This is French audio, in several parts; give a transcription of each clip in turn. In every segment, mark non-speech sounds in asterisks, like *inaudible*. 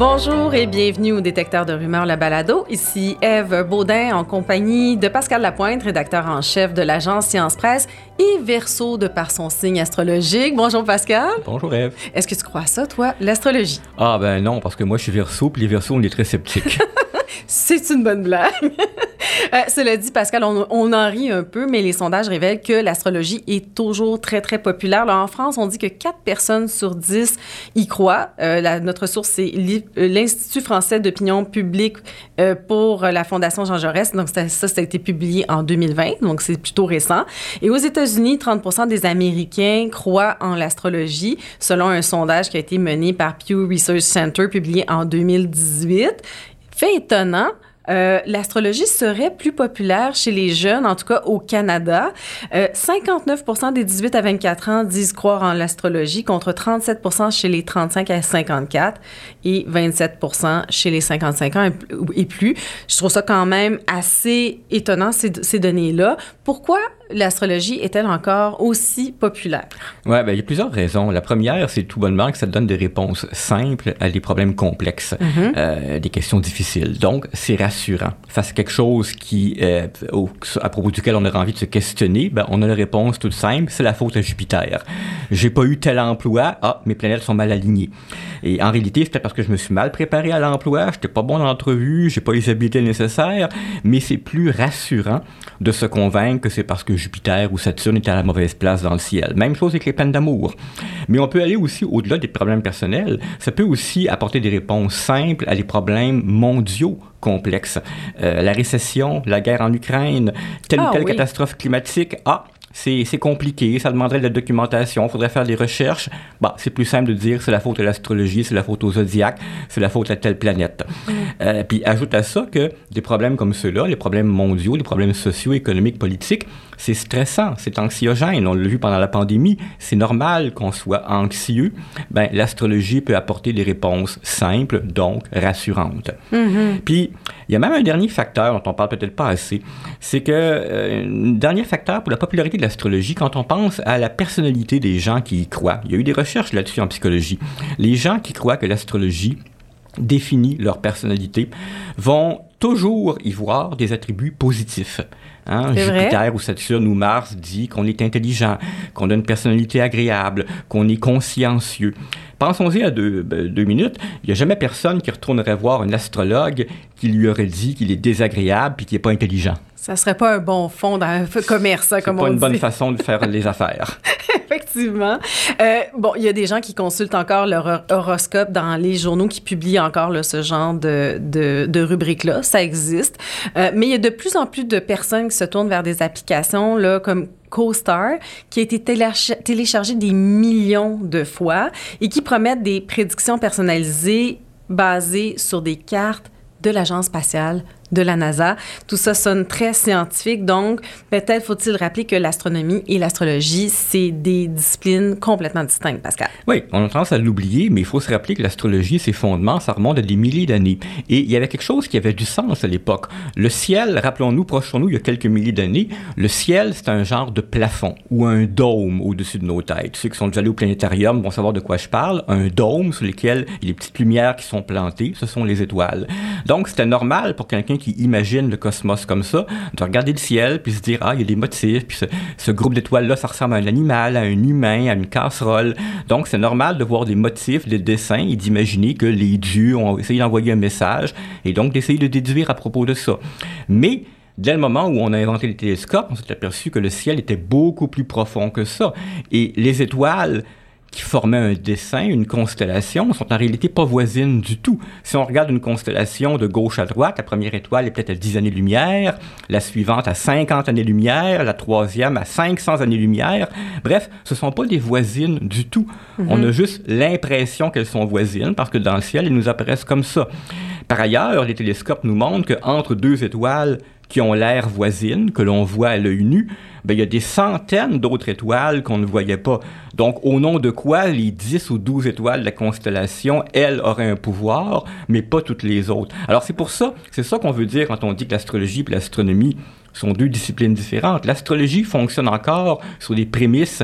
Bonjour et bienvenue au détecteur de rumeurs La Balado. Ici Eve Baudin en compagnie de Pascal Lapointe, rédacteur en chef de l'agence Science Presse et Verseau de par son signe astrologique. Bonjour Pascal. Bonjour Eve. Est-ce que tu crois ça, toi, l'astrologie? Ah ben non, parce que moi je suis Verseau, puis les Verseaux, on est très sceptiques. *laughs* C'est une bonne blague. *laughs* Euh, cela dit, Pascal, on, en rit un peu, mais les sondages révèlent que l'astrologie est toujours très, très populaire. En France, on dit que 4 personnes sur 10 y croient. Euh, notre source, c'est euh, l'Institut français d'opinion publique pour la Fondation Jean Jaurès. Donc, ça, ça, a été publié en 2020, donc c'est plutôt récent. Et aux États-Unis, 30% des Américains croient en l'astrologie, selon un sondage qui a été mené par Pew Research Center, publié en 2018. Fait étonnant, euh, l'astrologie serait plus populaire chez les jeunes, en tout cas au Canada. 59% euh, des 18 à 24 ans disent croire en l'astrologie contre 37% chez les 35 à 54 et 27% chez les 55 ans et plus. Je trouve ça quand même assez étonnant, ces données-là. Pourquoi l'astrologie est-elle encore aussi populaire? Oui, ben, il y a plusieurs raisons. La première, c'est tout bonnement que ça donne des réponses simples à des problèmes complexes, mm-hmm. euh, des questions difficiles. Donc, c'est rassurant. Face à quelque chose qui, euh, à propos duquel on aurait envie de se questionner, ben, on a la réponse toute simple, c'est la faute à Jupiter. J'ai pas eu tel emploi, ah, mes planètes sont mal alignées. Et en réalité, c'était parce que je me suis mal préparé à l'emploi, j'étais pas bon dans l'entrevue, j'ai pas les habiletés nécessaires, mais c'est plus rassurant de se convaincre que c'est parce que Jupiter ou Saturne est à la mauvaise place dans le ciel. Même chose avec les peines d'amour. Mais on peut aller aussi au-delà des problèmes personnels. Ça peut aussi apporter des réponses simples à des problèmes mondiaux complexes. Euh, la récession, la guerre en Ukraine, telle ou ah telle catastrophe climatique. Ah, c'est compliqué, ça demanderait de la documentation, il faudrait faire des recherches. Bah, c'est plus simple de dire c'est la faute de l'astrologie, c'est la faute au zodiaque, c'est la faute à telle planète. Mm. Euh, puis ajoute à ça que des problèmes comme ceux-là, les problèmes mondiaux, les problèmes sociaux, économiques, politiques, c'est stressant, c'est anxiogène. On l'a vu pendant la pandémie, c'est normal qu'on soit anxieux. Ben, l'astrologie peut apporter des réponses simples, donc rassurantes. Mm-hmm. Puis, il y a même un dernier facteur dont on parle peut-être pas assez, c'est que euh, un dernier facteur pour la popularité l'astrologie, quand on pense à la personnalité des gens qui y croient, il y a eu des recherches là-dessus en psychologie. Les gens qui croient que l'astrologie définit leur personnalité vont toujours y voir des attributs positifs. Hein? Jupiter ou Saturne ou Mars dit qu'on est intelligent, qu'on a une personnalité agréable, qu'on est consciencieux. Pensons-y à deux, ben, deux minutes. Il n'y a jamais personne qui retournerait voir un astrologue qui lui aurait dit qu'il est désagréable puis qu'il n'est pas intelligent. Ça serait pas un bon fond dans le *laughs* commerce, hein, comme on dit. C'est pas une bonne façon de faire les *laughs* affaires. Effectivement. Euh, bon, il y a des gens qui consultent encore leur horoscope dans les journaux qui publient encore ce genre de, de, de rubrique-là. Ça existe. Euh, mais il y a de plus en plus de personnes qui se tournent vers des applications là, comme CoStar, qui a été téléchargé des millions de fois et qui promettent des prédictions personnalisées basées sur des cartes de l'Agence spatiale de la NASA. Tout ça sonne très scientifique, donc peut-être faut-il rappeler que l'astronomie et l'astrologie, c'est des disciplines complètement distinctes, Pascal. Oui, on a tendance à l'oublier, mais il faut se rappeler que l'astrologie, ses fondements, ça remonte à des milliers d'années. Et il y avait quelque chose qui avait du sens à l'époque. Le ciel, rappelons-nous, prochons-nous, il y a quelques milliers d'années, le ciel, c'est un genre de plafond ou un dôme au-dessus de nos têtes. Ceux qui sont déjà allés au planétarium vont savoir de quoi je parle. Un dôme sur lequel il petites lumières qui sont plantées, ce sont les étoiles. Donc, c'était normal pour quelqu'un qui imagine le cosmos comme ça, de regarder le ciel, puis se dire, ah, il y a des motifs, puis ce, groupe d'étoiles-là, ça ressemble à un animal, à un humain, à une casserole. Donc, c'est normal de voir des motifs, des dessins, et d'imaginer que les dieux ont essayé d'envoyer un message, et donc d'essayer de déduire à propos de ça. Mais, Dès le moment où on a inventé les télescopes, on s'est aperçu que le ciel était beaucoup plus profond que ça. Et les étoiles qui formaient un dessin, une constellation, sont en réalité pas voisines du tout. Si on regarde une constellation de gauche à droite, la première étoile est peut-être à 10 années-lumière, la suivante à 50 années-lumière, la troisième à 500 années-lumière. Bref, ce sont pas des voisines du tout. On mhm. a juste l'impression qu'elles sont voisines parce que dans le ciel, elles nous apparaissent comme ça. Par ailleurs, les télescopes nous montrent qu'entre deux étoiles qui ont l'air voisines, que l'on voit à l'œil nu, ben, il y a des centaines d'autres étoiles qu'on ne voyait pas. Donc, au nom de quoi les 10 ou 12 étoiles de la constellation, elles, auraient un pouvoir, mais pas toutes les autres. Alors, c'est pour ça, c'est ça qu'on veut dire quand on dit que l'astrologie et l'astronomie sont deux disciplines différentes. L'astrologie fonctionne encore sur des prémices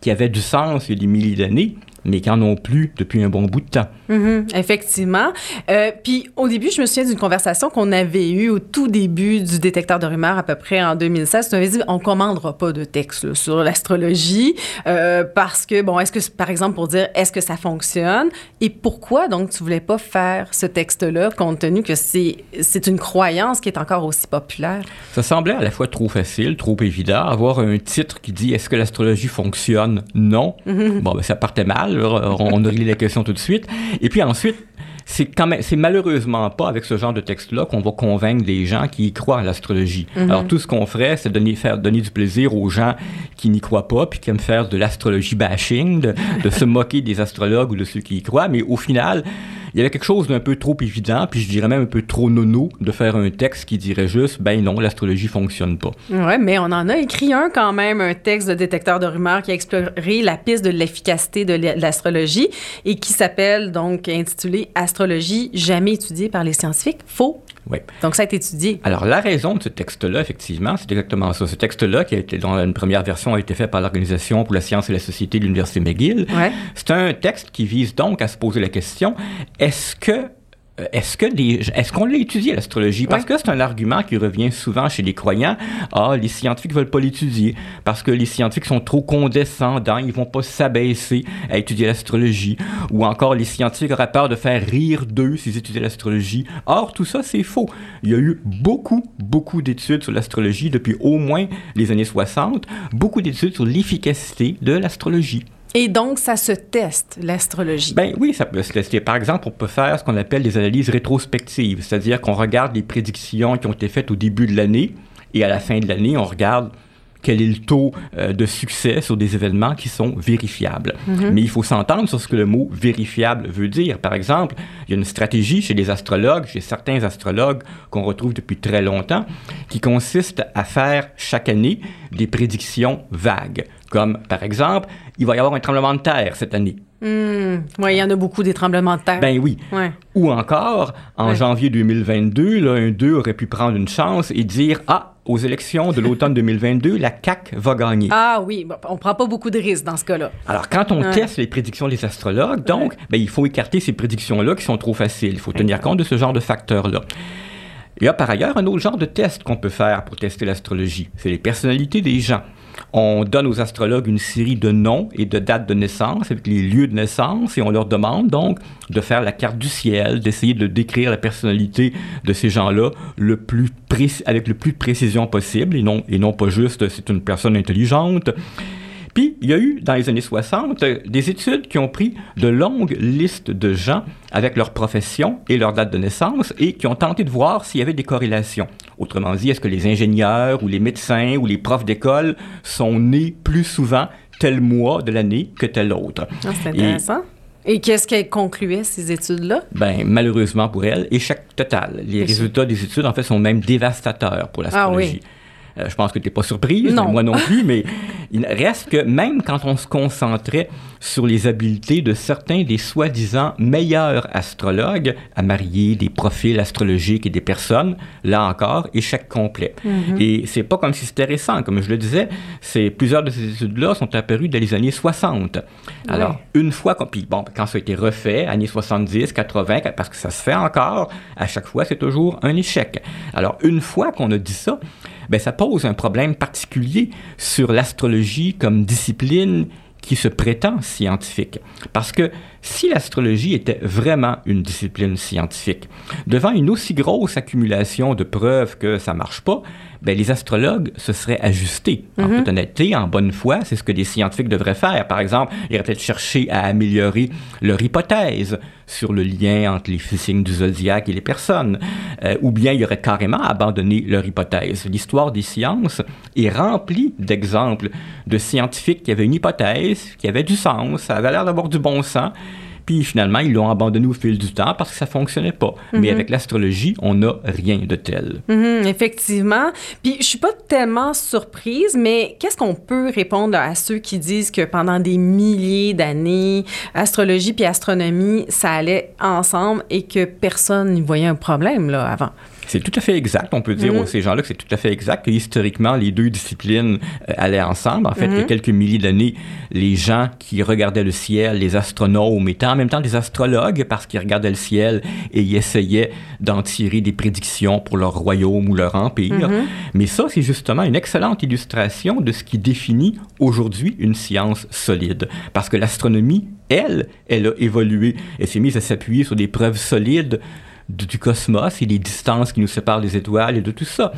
qui avaient du sens il y a des milliers d'années, mais qui en ont plus depuis un bon bout de temps. Mhm, effectivement. Euh, puis au début, je me souviens d'une conversation qu'on avait eue au tout début du détecteur de rumeurs, à peu près en 2016. Tu avais dit on commandera pas de texte sur l'astrologie euh, parce que, bon, est-ce que, par exemple, pour dire est-ce que ça fonctionne? Et pourquoi donc tu voulais pas faire ce texte-là compte tenu que c'est une croyance qui est encore aussi populaire? Ça semblait à la fois trop facile, trop évident. Avoir un titre qui dit est-ce que l'astrologie fonctionne? Non. Mhm. Bon, ben, ça partait mal. On aurait la question tout de suite. Et puis ensuite, c'est quand même, c'est malheureusement pas avec ce genre de texte-là qu'on va convaincre des gens qui y croient à l'astrologie. Mhm. Alors tout ce qu'on ferait, c'est donner, faire donner du plaisir aux gens qui n'y croient pas, puis qui aiment faire de l'astrologie bashing, de, de se moquer des astrologues ou de ceux qui y croient. Mais au final, il y avait quelque chose d'un peu trop évident, puis je dirais même un peu trop nono de faire un texte qui dirait juste, ben non, l'astrologie fonctionne pas. Ouais, mais on en a écrit un quand même, un texte de détecteur de rumeurs qui a exploré la piste de l'efficacité de l'astrologie et qui s'appelle donc intitulé Astrologie jamais étudiée par les scientifiques. Faux oui. Donc, ça a été étudié. Alors, la raison de ce texte-là, effectivement, c'est exactement ça. Ce texte-là, qui a été, dans une première version, a été fait par l'Organisation pour la science et la société de l'Université McGill. Ouais. C'est un texte qui vise donc à se poser la question, est-ce que est-ce que est-ce qu'on l'a étudié l'astrologie? Parce que c'est un argument qui revient souvent chez les croyants. Ah, les scientifiques veulent pas l'étudier parce que les scientifiques sont trop condescendants, ils vont pas s'abaisser à étudier l'astrologie. Ou encore, les scientifiques auraient peur de faire rire d'eux s'ils étudiaient l'astrologie. Or, tout ça, c'est faux. Il y a eu beaucoup, beaucoup d'études sur l'astrologie depuis au moins les années 60, beaucoup d'études sur l'efficacité de l'astrologie. Et donc, ça se teste, l'astrologie. Ben oui, ça peut se tester. Par exemple, on peut faire ce qu'on appelle des analyses rétrospectives, c'est-à-dire qu'on regarde les prédictions qui ont été faites au début de l'année et à la fin de l'année, on regarde quel est le taux euh, de succès sur des événements qui sont vérifiables. Mhm. Mais il faut s'entendre sur ce que le mot vérifiable veut dire. Par exemple, il y a une stratégie chez les astrologues, chez certains astrologues qu'on retrouve depuis très longtemps, qui consiste à faire chaque année des prédictions vagues. Comme, par exemple, il va y avoir un tremblement de terre cette année. Hmm. Oui, il y en a beaucoup des tremblements de terre. Ben oui. Ouais. Ou encore, en janvier 2022, là, un d'eux aurait pu prendre une chance et dire Ah, aux élections de l'automne 2022, la CAQ va gagner. Ah oui, on prend pas beaucoup de risques dans ce cas-là. Alors, quand on teste les prédictions des astrologues, donc, ben, il faut écarter ces prédictions-là qui sont trop faciles. Il faut tenir compte de ce genre de facteurs-là. Il y a par ailleurs un autre genre de test qu'on peut faire pour tester l'astrologie. C'est les personnalités des gens. On donne aux astrologues une série de noms et de dates de naissance avec les lieux de naissance et on leur demande donc de faire la carte du ciel, d'essayer de décrire la personnalité de ces gens-là avec le plus de précision possible et non, et non pas juste c'est une personne intelligente. Puis, il y a eu, dans les années 60, des études qui ont pris de longues listes de gens avec leur profession et leur date de naissance et qui ont tenté de voir s'il y avait des corrélations. Autrement dit, est-ce que les ingénieurs ou les médecins ou les profs d'école sont nés plus souvent tel mois de l'année que tel autre? Ah, c'est intéressant. Et... qu'est-ce qu'elles concluaient, ces études-là? Ben, malheureusement pour elles, échec total. Les résultats des études, en fait, sont même dévastateurs pour l'astrologie. Ah oui. Euh, je pense que tu n'es pas surprise, moi non plus, mais il reste que même quand on se concentrait sur les habiletés de certains des soi-disant meilleurs astrologues à marier des profils astrologiques et des personnes, là encore, échec complet. Mm-hmm. Et c'est pas comme si c'était récent, comme je le disais, c'est plusieurs de ces études-là sont apparues dans les années 60. Alors, une fois, puis bon, quand ça a été refait, années 70, 80, parce que ça se fait encore, à chaque fois, c'est toujours un échec. Alors, une fois qu'on a dit ça, ben, ça pose un problème particulier sur l'astrologie comme discipline qui se prétend scientifique. Parce que si l'astrologie était vraiment une discipline scientifique, devant une aussi grosse accumulation de preuves que ça marche pas, ben, les astrologues se seraient ajustés. En mhm. toute honnêteté, en bonne foi, c'est ce que des scientifiques devraient faire. Par exemple, ils auraient peut-être cherché à améliorer leur hypothèse sur le lien entre les signes du zodiaque et les personnes, euh, ou bien ils auraient carrément abandonné leur hypothèse. L'histoire des sciences est remplie d'exemples de scientifiques qui avaient une hypothèse, qui avait du sens, ça avait l'air d'avoir du bon sens, puis finalement, ils l'ont abandonné au fil du temps parce que ça fonctionnait pas. Mais mhm. avec l'astrologie, on n'a rien de tel. Mhm, effectivement. Puis je suis pas tellement surprise, mais qu'est-ce qu'on peut répondre à ceux qui disent que pendant des milliers d'années, astrologie puis astronomie, ça allait ensemble et que personne n'y voyait un problème là avant? C'est tout à fait exact. On peut dire mm-hmm. aux ces gens-là que c'est tout à fait exact que historiquement, les deux disciplines euh, allaient ensemble. En fait, il y a mm-hmm. quelques milliers d'années, les gens qui regardaient le ciel, les astronomes, étaient en même temps des astrologues parce qu'ils regardaient le ciel et ils essayaient d'en tirer des prédictions pour leur royaume ou leur empire. Mm-hmm. Mais ça, c'est justement une excellente illustration de ce qui définit aujourd'hui une science solide. Parce que l'astronomie, elle, elle a évolué. Elle s'est mise à s'appuyer sur des preuves solides du cosmos et les distances qui nous séparent des étoiles et de tout ça.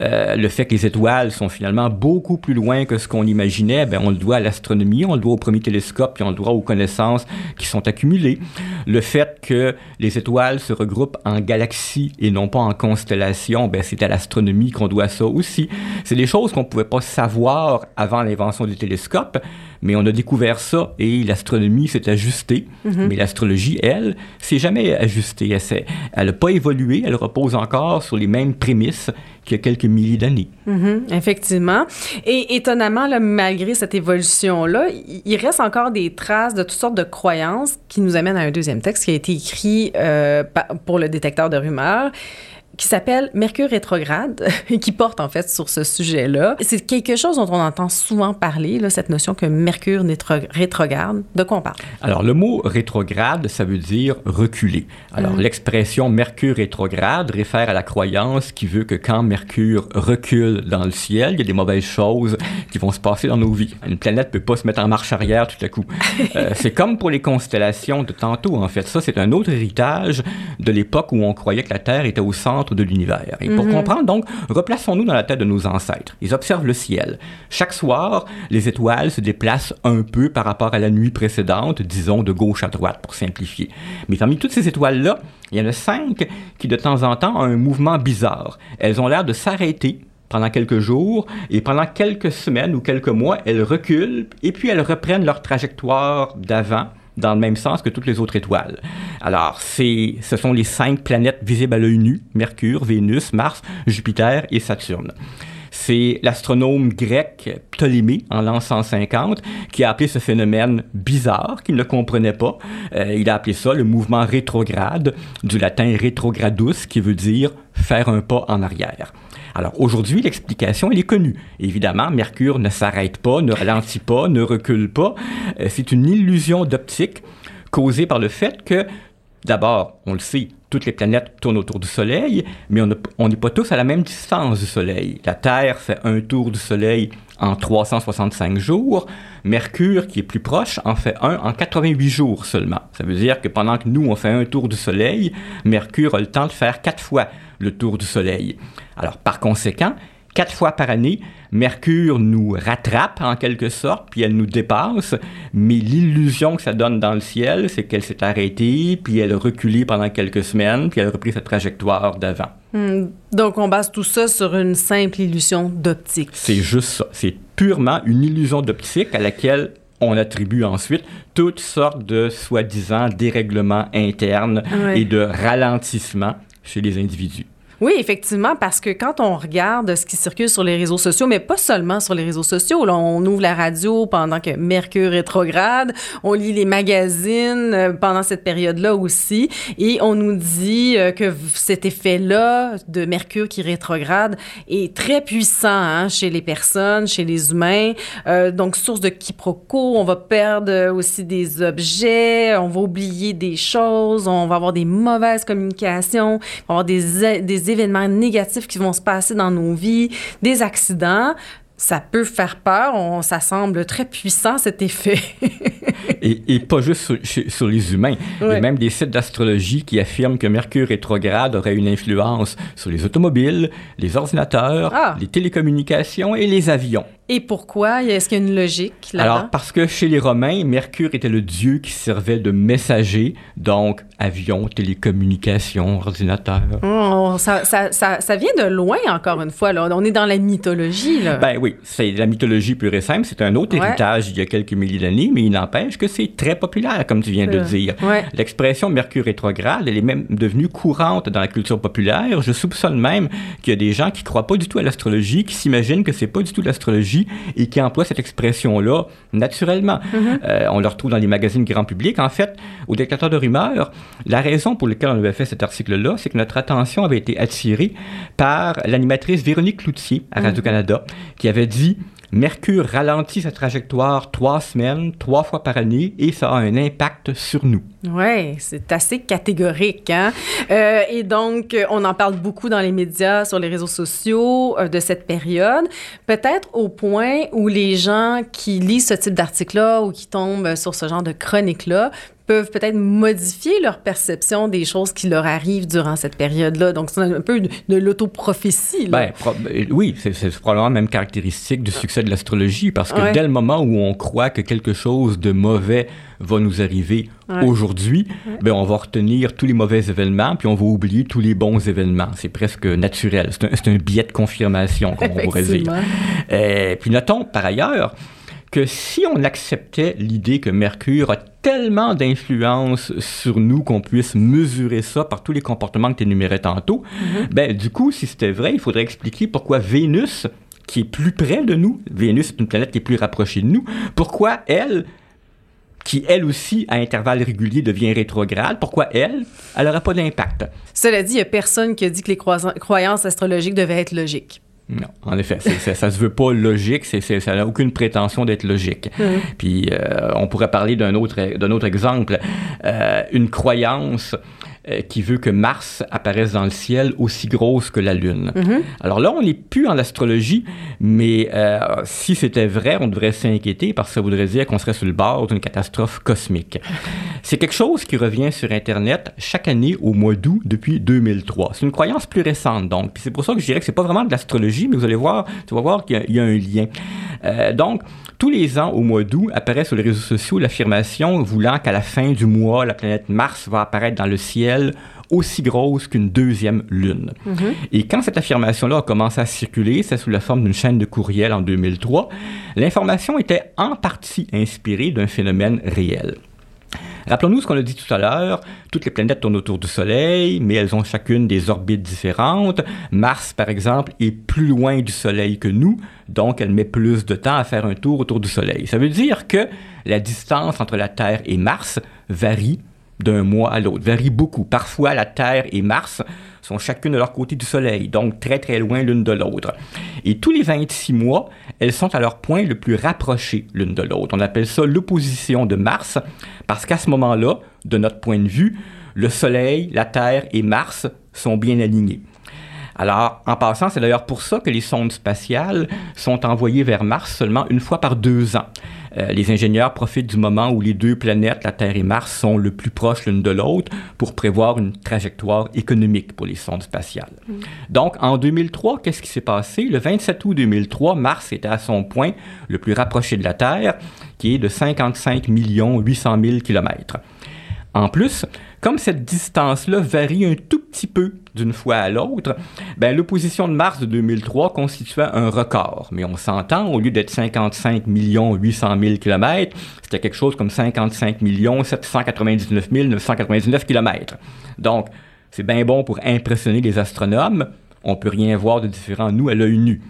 Euh, le fait que les étoiles sont finalement beaucoup plus loin que ce qu'on imaginait, ben, on le doit à l'astronomie, on le doit au premier télescope, puis on le doit aux connaissances qui sont accumulées. Le fait que les étoiles se regroupent en galaxies et non pas en constellations, ben, c'est à l'astronomie qu'on doit ça aussi. C'est des choses qu'on ne pouvait pas savoir avant l'invention du télescope. Mais on a découvert ça et l'astronomie s'est ajustée. Mhm. Mais l'astrologie, elle, s'est jamais ajustée. Elle n'a pas évolué. Elle repose encore sur les mêmes prémices qu'il y a quelques milliers d'années. Mhm, effectivement. Et étonnamment, malgré cette évolution-là, il reste encore des traces de toutes sortes de croyances qui nous amènent à un deuxième texte qui a été écrit euh, pour le détecteur de rumeurs qui s'appelle Mercure rétrograde et *laughs* qui porte en fait sur ce sujet-là. C'est quelque chose dont on entend souvent parler, là, cette notion que Mercure rétrograde. De quoi on parle? Alors, le mot rétrograde, ça veut dire reculer. Alors, mm. l'expression Mercure rétrograde réfère à la croyance qui veut que quand Mercure recule dans le ciel, il y a des mauvaises choses qui vont se passer dans nos vies. Une planète peut pas se mettre en marche arrière tout à coup. Euh, *laughs* c'est comme pour les constellations de tantôt, en fait. Ça, c'est un autre héritage de l'époque où on croyait que la Terre était au centre de l'univers. Et pour mhm. comprendre, donc, replaçons-nous dans la tête de nos ancêtres. Ils observent le ciel. Chaque soir, les étoiles se déplacent un peu par rapport à la nuit précédente, disons de gauche à droite pour simplifier. Mais parmi toutes ces étoiles-là, il y en a cinq qui de temps en temps ont un mouvement bizarre. Elles ont l'air de s'arrêter pendant quelques jours et pendant quelques semaines ou quelques mois, elles reculent et puis elles reprennent leur trajectoire d'avant dans le même sens que toutes les autres étoiles. Alors, c'est, ce sont les cinq planètes visibles à l'œil nu, Mercure, Vénus, Mars, Jupiter et Saturne. C'est l'astronome grec Ptolémée, en l'an 150, qui a appelé ce phénomène bizarre, qu'il ne comprenait pas. Euh, il a appelé ça le mouvement rétrograde, du latin rétrogradus, qui veut dire faire un pas en arrière. Alors aujourd'hui, l'explication, elle est connue. Évidemment, Mercure ne s'arrête pas, ne ralentit pas, ne recule pas. Euh, c'est une illusion d'optique causée par le fait que, d'abord, on le sait, toutes les planètes tournent autour du Soleil, mais on n'est pas tous à la même distance du Soleil. La Terre fait un tour du Soleil en 365 jours. Mercure, qui est plus proche, en fait un en 88 jours seulement. Ça veut dire que pendant que nous, on fait un tour du Soleil, Mercure a le temps de faire quatre fois le tour du Soleil. Alors, par conséquent, quatre fois par année, Mercure nous rattrape en quelque sorte, puis elle nous dépasse, mais l'illusion que ça donne dans le ciel, c'est qu'elle s'est arrêtée, puis elle a reculé pendant quelques semaines, puis elle a repris sa trajectoire d'avant. Hmm. donc, on base tout ça sur une simple illusion d'optique. C'est juste ça. C'est purement une illusion d'optique à laquelle on attribue ensuite toutes sortes de soi-disant dérèglements internes et de ralentissements chez les individus. Oui, effectivement, parce que quand on regarde ce qui circule sur les réseaux sociaux, mais pas seulement sur les réseaux sociaux, on ouvre la radio pendant que Mercure rétrograde, on lit les magazines euh, pendant cette période-là aussi, et on nous dit euh, que cet effet-là de Mercure qui rétrograde est très puissant hein, chez les personnes, chez les humains. Euh, donc, source de quiproquo, on va perdre aussi des objets, on va oublier des choses, on va avoir des mauvaises communications, on va avoir des, des événements négatifs qui vont se passer dans nos vies, des accidents, ça peut faire peur. On, ça semble très puissant, cet effet. *laughs* et, pas juste sur, les humains. Il y a même des sites d'astrologie qui affirment que Mercure rétrograde aurait une influence sur les automobiles, les ordinateurs, ah. les télécommunications et les avions. Et pourquoi? Est-ce qu'il y a une logique là Alors, parce que chez les Romains, Mercure était le dieu qui servait de messager, donc avion, télécommunications, ordinateur. Oh, ça, ça, ça, vient de loin, encore une fois. Là. On est dans la mythologie. Là. Ben oui, c'est la mythologie pure et simple. C'est un autre héritage il y a quelques milliers d'années, mais il n'empêche que c'est très populaire, comme tu viens de dire. L'expression Mercure rétrograde, elle est même devenue courante dans la culture populaire. Je soupçonne même qu'il y a des gens qui croient pas du tout à l'astrologie, qui s'imaginent que c'est pas du tout l'astrologie et qui emploient cette expression-là naturellement. Mm-hmm. on le retrouve dans les magazines grand public. En fait, au détecteur de rumeurs, la raison pour laquelle on avait fait cet article-là, c'est que notre attention avait été attirée par l'animatrice Véronique Cloutier à mm. Radio-Canada, qui avait dit Mercure ralentit sa trajectoire trois semaines, trois fois par année, et ça a un impact sur nous. Oui, c'est assez catégorique. Hein? Euh, et donc, on en parle beaucoup dans les médias, sur les réseaux sociaux euh, de cette période. Peut-être au point où les gens qui lisent ce type d'article-là ou qui tombent sur ce genre de chronique-là peuvent peut-être modifier leur perception des choses qui leur arrivent durant cette période-là. Donc, c'est un peu de, l'autoprophétie. Ben, euh, oui, c'est probablement la même caractéristique du succès de l'astrologie, parce que dès le moment où on croit que quelque chose de mauvais va nous arriver aujourd'hui, ben, on va retenir tous les mauvais événements, puis on va oublier tous les bons événements. C'est presque naturel. C'est un, un, biais de confirmation, comme on pourrait dire. Et euh, puis notons, par ailleurs, que si on acceptait l'idée que Mercure a tellement d'influence sur nous qu'on puisse mesurer ça par tous les comportements que tu énumérais tantôt, mm-hmm. ben du coup, si c'était vrai, il faudrait expliquer pourquoi Vénus, qui est plus près de nous, Vénus est une planète qui est plus rapprochée de nous, pourquoi elle qui elle aussi, à intervalles réguliers, devient rétrograde, pourquoi elle, elle n'aura pas d'impact? Cela dit, il n'y a personne qui a dit que les croyances astrologiques devaient être logiques. Non, en effet, ça, ça se veut pas logique, c'est, ça n'a aucune prétention d'être logique. Mmh. Puis euh, on pourrait parler d'un autre, d'un autre exemple, euh, une croyance euh, qui veut que Mars apparaisse dans le ciel aussi grosse que la Lune. Mm-hmm. Alors là, on n'est plus en astrologie, mais euh, si c'était vrai, on devrait s'inquiéter parce que ça voudrait dire qu'on serait sur le bord d'une catastrophe cosmique. C'est quelque chose qui revient sur Internet chaque année au mois d'août depuis 2003. C'est une croyance plus récente, donc. Puis c'est pour ça que je dirais que c'est pas vraiment de l'astrologie, mais vous allez voir, tu vas voir qu'il y, a un lien. Euh, donc, tous les ans, au mois d'août, apparaît sur les réseaux sociaux l'affirmation voulant qu'à la fin du mois, la planète Mars va apparaître dans le ciel aussi grosse qu'une deuxième lune. Mm-hmm. Et quand cette affirmation-là a commencé à circuler, c'est sous la forme d'une chaîne de courriel en 2003, l'information était en partie inspirée d'un phénomène réel. Rappelons-nous ce qu'on a dit tout à l'heure, toutes les planètes tournent autour du Soleil, mais elles ont chacune des orbites différentes. Mars, par exemple, est plus loin du Soleil que nous, donc elle met plus de temps à faire un tour autour du Soleil. Ça veut dire que la distance entre la Terre et Mars varie d'un mois à l'autre, varie beaucoup. Parfois, la Terre et Mars sont chacune de leur côté du Soleil, donc très très loin l'une de l'autre. Et tous les 26 mois, elles sont à leur point le plus rapproché l'une de l'autre. On appelle ça l'opposition de Mars, parce qu'à ce moment-là, de notre point de vue, le Soleil, la Terre et Mars sont bien alignés. Alors, en passant, c'est d'ailleurs pour ça que les sondes spatiales sont envoyées vers Mars seulement une fois par deux ans. Euh, les ingénieurs profitent du moment où les deux planètes, la Terre et Mars, sont le plus proches l'une de l'autre pour prévoir une trajectoire économique pour les sondes spatiales. Mm. Donc, en 2003, qu'est-ce qui s'est passé? Le 27 août 2003, Mars était à son point le plus rapproché de la Terre, qui est de 55 800 000 kilomètres. En plus, comme cette distance-là varie un tout petit peu d'une fois à l'autre, ben, l'opposition de mars de 2003 constituait un record. Mais on s'entend, au lieu d'être 55 800 000 km, c'était quelque chose comme 55 799 999 km. Donc, c'est bien bon pour impressionner les astronomes. On peut rien voir de différent, nous, à l'œil nu.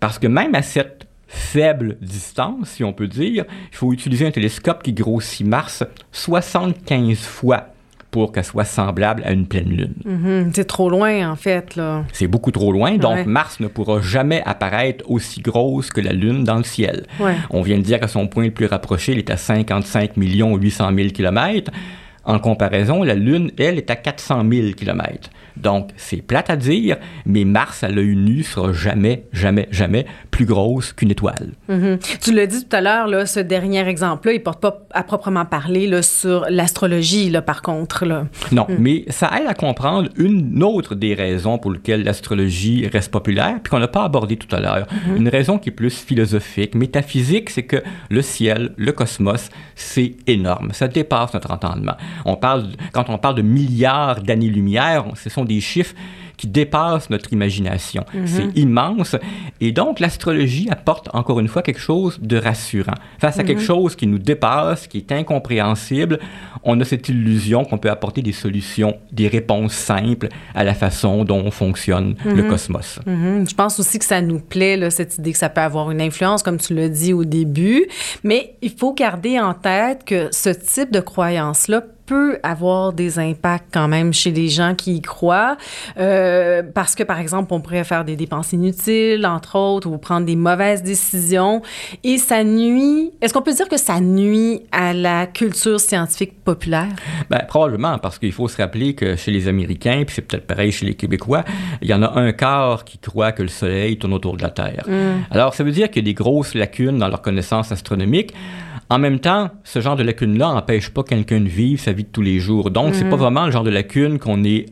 Parce que même à cette faible distance, si on peut dire, il faut utiliser un télescope qui grossit Mars 75 fois pour qu'elle soit semblable à une pleine lune. Mm-hmm. C'est trop loin, en fait. là. C'est beaucoup trop loin, donc Mars ne pourra jamais apparaître aussi grosse que la Lune dans le ciel. On vient de dire qu'à son point le plus rapproché, il est à 55 800 000 km. En comparaison, la Lune, elle, est à 400 000 km. Donc, c'est plate à dire, mais Mars, à l'œil nu, sera jamais, jamais, jamais plus grosse qu'une étoile. Mm-hmm. Tu l'as dit tout à l'heure, là, ce dernier exemple-là, il ne porte pas à proprement parler là, sur l'astrologie, là, par contre. Là. Non, mm. mais ça aide à comprendre une autre des raisons pour lesquelles l'astrologie reste populaire, puis qu'on n'a pas abordé tout à l'heure. Mm-hmm. Une raison qui est plus philosophique, métaphysique, c'est que le ciel, le cosmos, c'est énorme. Ça dépasse notre entendement. On parle, quand on parle de milliards d'années-lumière, ce sont des chiffres qui dépasse notre imagination. C'est immense. Et donc, l'astrologie apporte encore une fois quelque chose de rassurant. Face à quelque chose qui nous dépasse, qui est incompréhensible, on a cette illusion qu'on peut apporter des solutions, des réponses simples à la façon dont fonctionne le cosmos. Je pense aussi que ça nous plaît, là, cette idée que ça peut avoir une influence, comme tu l'as dit au début. Mais il faut garder en tête que ce type de croyance-là peut avoir des impacts quand même chez les gens qui y croient, euh, parce que, par exemple, on pourrait faire des dépenses inutiles, entre autres, ou prendre des mauvaises décisions, et ça nuit... Est-ce qu'on peut dire que ça nuit à la culture scientifique populaire? Ben, probablement, parce qu'il faut se rappeler que chez les Américains, puis c'est peut-être pareil chez les Québécois, il y en a un quart qui croit que le Soleil tourne autour de la Terre. Mm. Alors, ça veut dire qu'il y a des grosses lacunes dans leur connaissance astronomique. En même temps, ce genre de lacune-là n'empêche pas quelqu'un de vivre sa vie de tous les jours. Donc, c'est pas mm. vraiment le genre de lacune qu'on est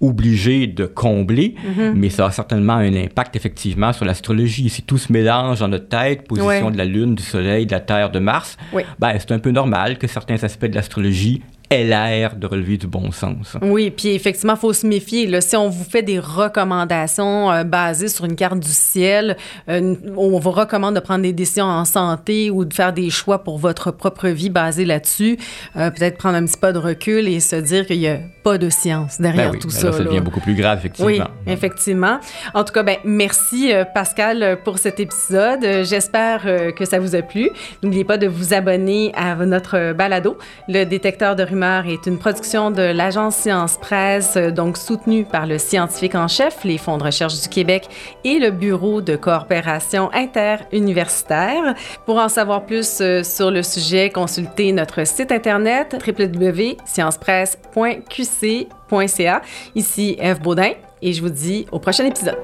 obligé de combler, mm-hmm. mais ça a certainement un impact effectivement sur l'astrologie. Si tout se mélange dans notre tête, position de la Lune, du Soleil, de la Terre, de Mars, ben, c'est un peu normal que certains aspects de l'astrologie aient l'air de relever du bon sens. Oui, puis effectivement, il faut se méfier. Là. Si on vous fait des recommandations euh, basées sur une carte du ciel, euh, on vous recommande de prendre des décisions en santé ou de faire des choix pour votre propre vie basés là-dessus, euh, peut-être prendre un petit pas de recul et se dire qu'il n'y a pas de science derrière ben tout ben ça. ça devient beaucoup plus grave, effectivement. Oui, effectivement. En tout cas, ben, merci Pascal pour cet épisode. J'espère que ça vous a plu. N'oubliez pas de vous abonner à notre balado, le détecteur de rumeurs est une production de l'agence Science Presse, donc soutenue par le scientifique en chef, les fonds de recherche du Québec et le Bureau de coopération interuniversitaire. Pour en savoir plus euh, sur le sujet, consultez notre site internet www.sciencepresse.qc.ca. Ici Eve Baudin et je vous dis au prochain épisode.